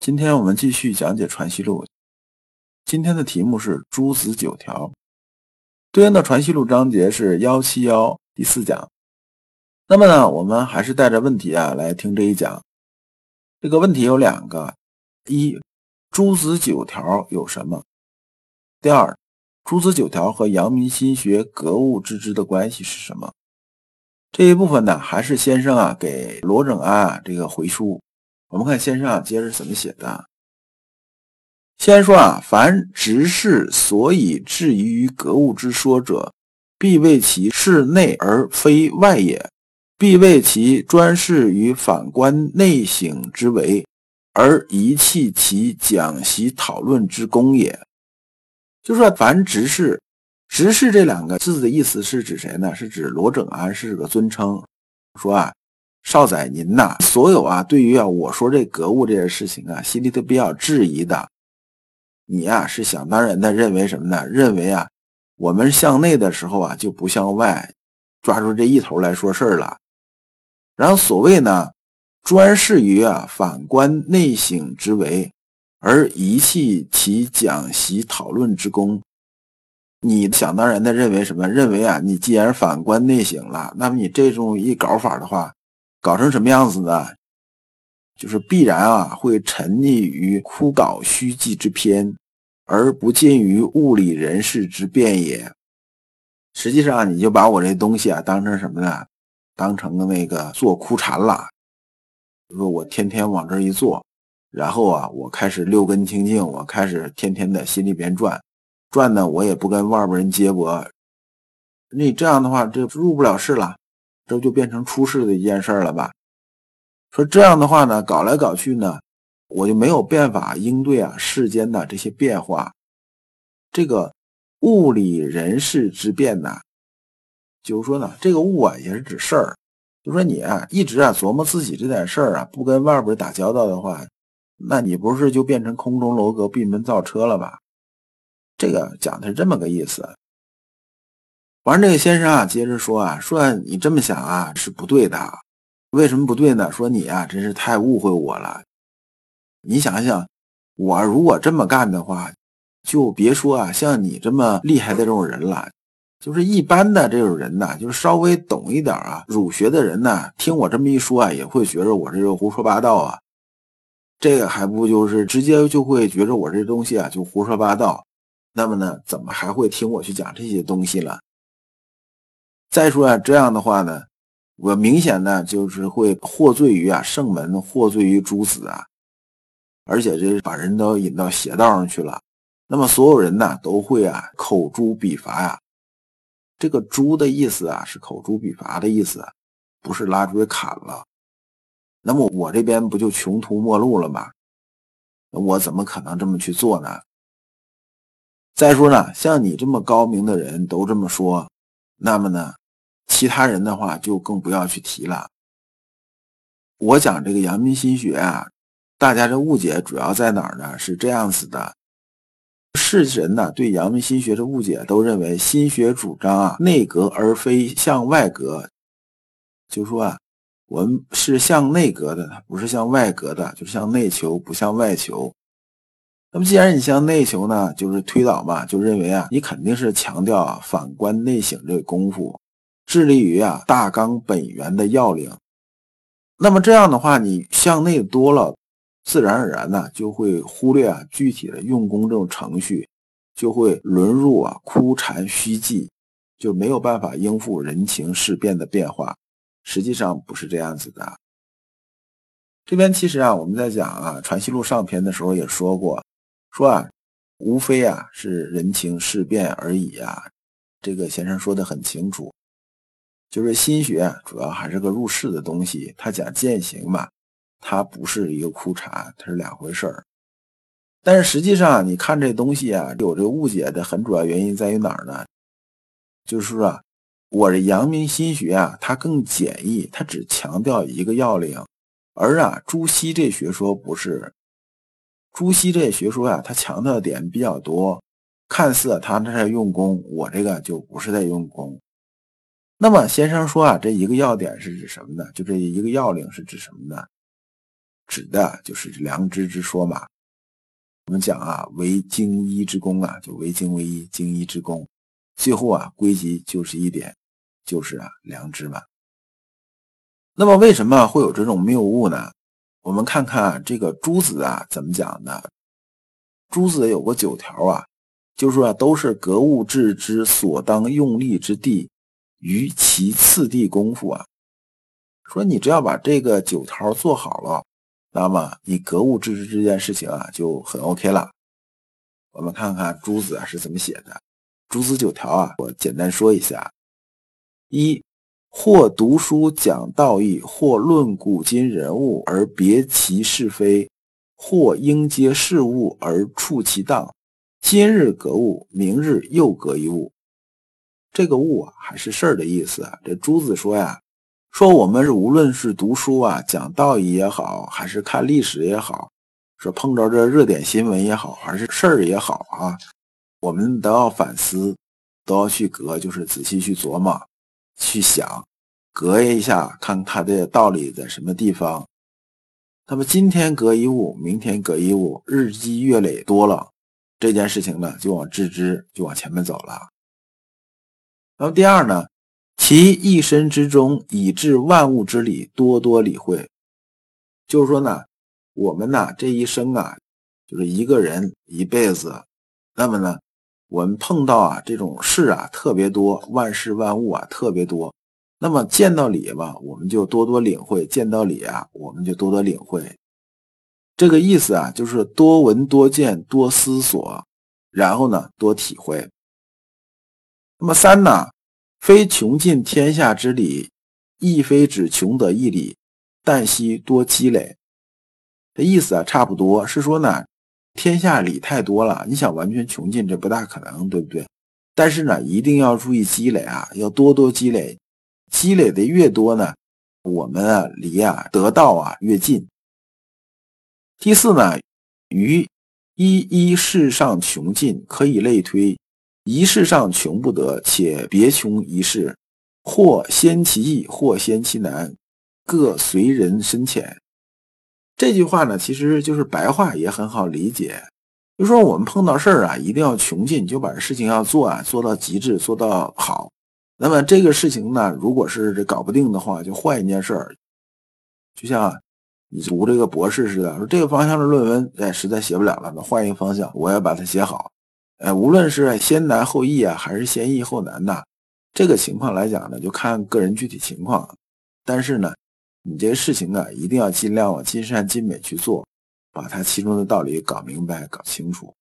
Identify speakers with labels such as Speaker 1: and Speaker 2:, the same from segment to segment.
Speaker 1: 今天我们继续讲解《传习录》。今天的题目是诸子九条，对应的《传习录》章节是幺七幺第四讲。那么呢，我们还是带着问题啊来听这一讲。这个问题有两个：一，诸子九条有什么？第二。诸子九条和阳明心学格物致知的关系是什么？这一部分呢，还是先生啊给罗整安啊这个回书。我们看先生啊接着怎么写的。先说啊，凡执事所以质疑于格物之说者，必为其是内而非外也；必为其专事于反观内省之为，而遗弃其讲习讨论之功也。就说凡执事，执事这两个字的意思是指谁呢？是指罗整安是个尊称，说啊，少宰您呐，所有啊，对于啊我说这格物这件事情啊，心里都比较质疑的，你呀是想当然的认为什么呢？认为啊，我们向内的时候啊就不向外，抓住这一头来说事儿了。然后所谓呢，专事于啊反观内省之为。而遗弃其讲习讨论之功，你想当然的认为什么？认为啊，你既然反观内省了，那么你这种一搞法的话，搞成什么样子呢？就是必然啊，会沉溺于枯槁虚寂之篇，而不见于物理人事之变也。实际上，你就把我这东西啊当成什么呢？当成那个坐枯禅了。说我天天往这一坐。然后啊，我开始六根清净，我开始天天的心里边转，转呢，我也不跟外边人接驳。你这样的话，这入不了世了，这就变成出世的一件事了吧？说这样的话呢，搞来搞去呢，我就没有办法应对啊世间的这些变化。这个物理人事之变呢，就是说呢，这个物啊也是指事儿。就说你啊一直啊琢磨自己这点事儿啊，不跟外边打交道的话。那你不是就变成空中楼阁、闭门造车了吧？这个讲的是这么个意思。完，这个先生啊，接着说啊，说你这么想啊是不对的。为什么不对呢？说你啊，真是太误会我了。你想想，我如果这么干的话，就别说啊，像你这么厉害的这种人了，就是一般的这种人呢，就是稍微懂一点啊，儒学的人呢，听我这么一说啊，也会觉得我这个胡说八道啊。这个还不就是直接就会觉着我这东西啊就胡说八道，那么呢，怎么还会听我去讲这些东西了？再说啊，这样的话呢，我明显呢就是会获罪于啊圣门，获罪于诸子啊，而且这把人都引到邪道上去了。那么所有人呢都会啊口诛笔伐呀。这个“诛”的意思啊是口诛笔伐的意思，不是拉出去砍了。那么我这边不就穷途末路了吗？我怎么可能这么去做呢？再说呢，像你这么高明的人都这么说，那么呢，其他人的话就更不要去提了。我讲这个阳明心学啊，大家这误解主要在哪儿呢？是这样子的：世人呢对阳明心学的误解，都认为心学主张啊内格而非向外格，就说啊。我们是向内格的，不是向外格的，就是向内求，不向外求。那么既然你向内求呢，就是推导嘛，就认为啊，你肯定是强调啊反观内省这个功夫，致力于啊大纲本源的要领。那么这样的话，你向内多了，自然而然呢就会忽略啊具体的用功这种程序，就会沦入啊枯禅虚寂，就没有办法应付人情事变的变化。实际上不是这样子的。这边其实啊，我们在讲啊《传习录》上篇的时候也说过，说啊，无非啊是人情事变而已啊。这个先生说的很清楚，就是心学主要还是个入世的东西，它讲践行嘛，它不是一个枯禅，它是两回事儿。但是实际上，你看这东西啊，有这个误解的很主要原因在于哪儿呢？就是说啊，我这阳明心学啊，它更简易，它只强调一个要领，而啊，朱熹这学说不是。朱熹这学说啊，他强调的点比较多，看似他这在用功，我这个就不是在用功。那么先生说啊，这一个要点是指什么呢？就这一个要领是指什么呢？指的就是良知之说嘛。我们讲啊，为精一之功啊，就为精为一，精一之功，最后啊，归集就是一点，就是啊，良知嘛。那么为什么会有这种谬误呢？我们看看这个诸子啊怎么讲的？诸子有个九条啊，就是说都是格物致知所当用力之地，于其次第功夫啊。说你只要把这个九条做好了。那么你格物致知这件事情啊就很 OK 了。我们看看朱子啊是怎么写的。诸子九条啊，我简单说一下：一，或读书讲道义，或论古今人物而别其是非，或应接事物而处其当。今日格物，明日又格一物。这个物啊，还是事儿的意思。这朱子说呀。说我们是无论是读书啊、讲道义也好，还是看历史也好，说碰着这热点新闻也好，还是事儿也好啊，我们都要反思，都要去隔，就是仔细去琢磨、去想，隔一下，看它的道理在什么地方。那么今天隔一物，明天隔一物，日积月累多了，这件事情呢，就往致知，就往前面走了。那么第二呢？其一生之中，以至万物之理，多多理会。就是说呢，我们呢这一生啊，就是一个人一辈子，那么呢，我们碰到啊这种事啊特别多，万事万物啊特别多。那么见到理吧，我们就多多领会；见到理啊，我们就多多领会。这个意思啊，就是多闻多见多思索，然后呢多体会。那么三呢？非穷尽天下之理，亦非只穷得一理，但惜多积累。这意思啊，差不多是说呢，天下理太多了，你想完全穷尽，这不大可能，对不对？但是呢，一定要注意积累啊，要多多积累，积累的越多呢，我们啊离啊得道啊越近。第四呢，于一一事上穷尽，可以类推。一事上穷不得，且别穷一事，或先其易，或先其难，各随人深浅。这句话呢，其实就是白话，也很好理解。就说我们碰到事儿啊，一定要穷尽，就把事情要做啊，做到极致，做到好。那么这个事情呢，如果是这搞不定的话，就换一件事儿。就像你读这个博士似的，说这个方向的论文，哎，实在写不了了，那换一个方向，我要把它写好。哎，无论是先难后易啊，还是先易后难呐，这个情况来讲呢，就看个人具体情况。但是呢，你这个事情啊，一定要尽量往尽善尽美去做，把它其中的道理搞明白、搞清楚。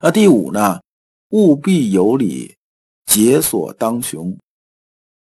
Speaker 1: 那第五呢，务必有理，解所当穷。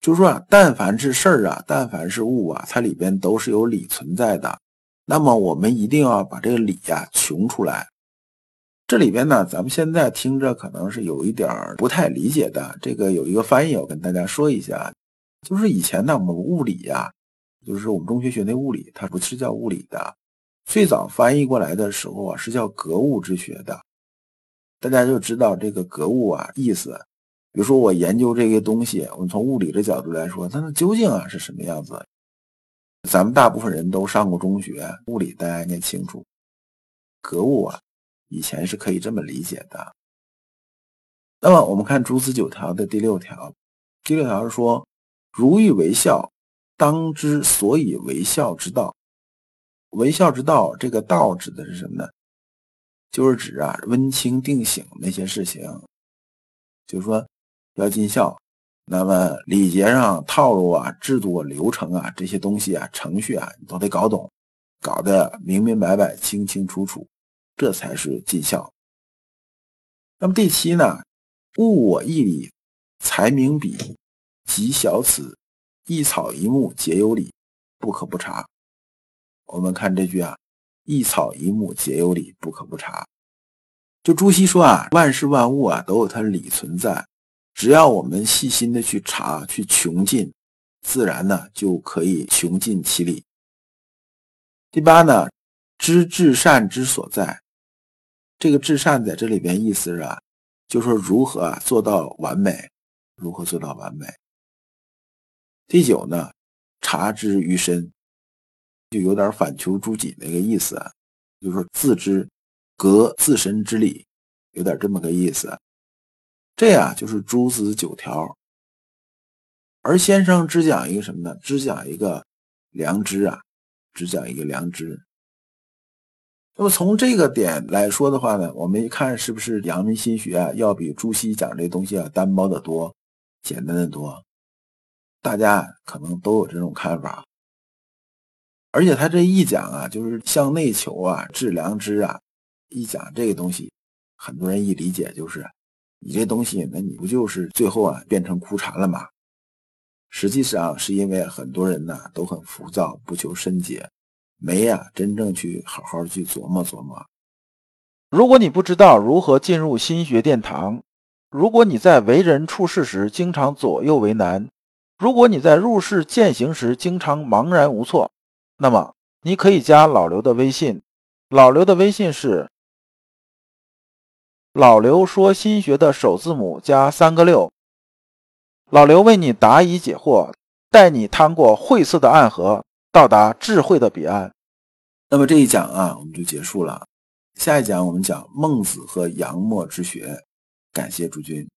Speaker 1: 就是说啊，但凡是事儿啊，但凡是物啊，它里边都是有理存在的。那么我们一定要把这个理呀穷出来。这里边呢，咱们现在听着可能是有一点不太理解的。这个有一个翻译，我跟大家说一下，就是以前呢，我们物理呀，就是我们中学学那物理，它不是叫物理的，最早翻译过来的时候啊，是叫格物之学的。大家就知道这个格物啊意思。比如说我研究这个东西，我们从物理的角度来说，它究竟啊是什么样子？咱们大部分人都上过中学，物理大家应该清楚，格物啊。以前是可以这么理解的。那么我们看诸子九条的第六条，第六条是说：“如欲为孝，当知所以为孝之道。为孝之道，这个道指的是什么呢？就是指啊温清定省那些事情，就是说要尽孝。那么礼节上套路啊、制度、流程啊这些东西啊、程序啊，你都得搞懂，搞得明明白白、清清楚楚。”这才是尽孝。那么第七呢？物我一理，才明彼，及小此，一草一木皆有理，不可不察。我们看这句啊，一草一木皆有理，不可不察。就朱熹说啊，万事万物啊都有它理存在，只要我们细心的去查，去穷尽，自然呢就可以穷尽其理。第八呢，知至善之所在。这个至善在这里边意思是啊，就说如何做到完美，如何做到完美。第九呢，察之于身，就有点反求诸己那个意思，就是说自知格自身之理，有点这么个意思。这呀就是诸子九条。而先生只讲一个什么呢？只讲一个良知啊，只讲一个良知。那么从这个点来说的话呢，我们一看是不是阳明心学啊，要比朱熹讲这东西啊单薄的多，简单的多？大家可能都有这种看法。而且他这一讲啊，就是向内求啊，致良知啊，一讲这个东西，很多人一理解就是，你这东西，那你不就是最后啊变成枯禅了吗？实际上是因为很多人呢都很浮躁，不求深解。没呀，真正去好好去琢磨琢磨。如果你不知道如何进入心学殿堂，如果你在为人处事时经常左右为难，如果你在入世践行时经常茫然无措，那么你可以加老刘的微信。老刘的微信是老刘说心学的首字母加三个六。老刘为你答疑解惑，带你趟过晦涩的暗河。到达智慧的彼岸。那么这一讲啊，我们就结束了。下一讲我们讲孟子和杨墨之学。感谢诸君。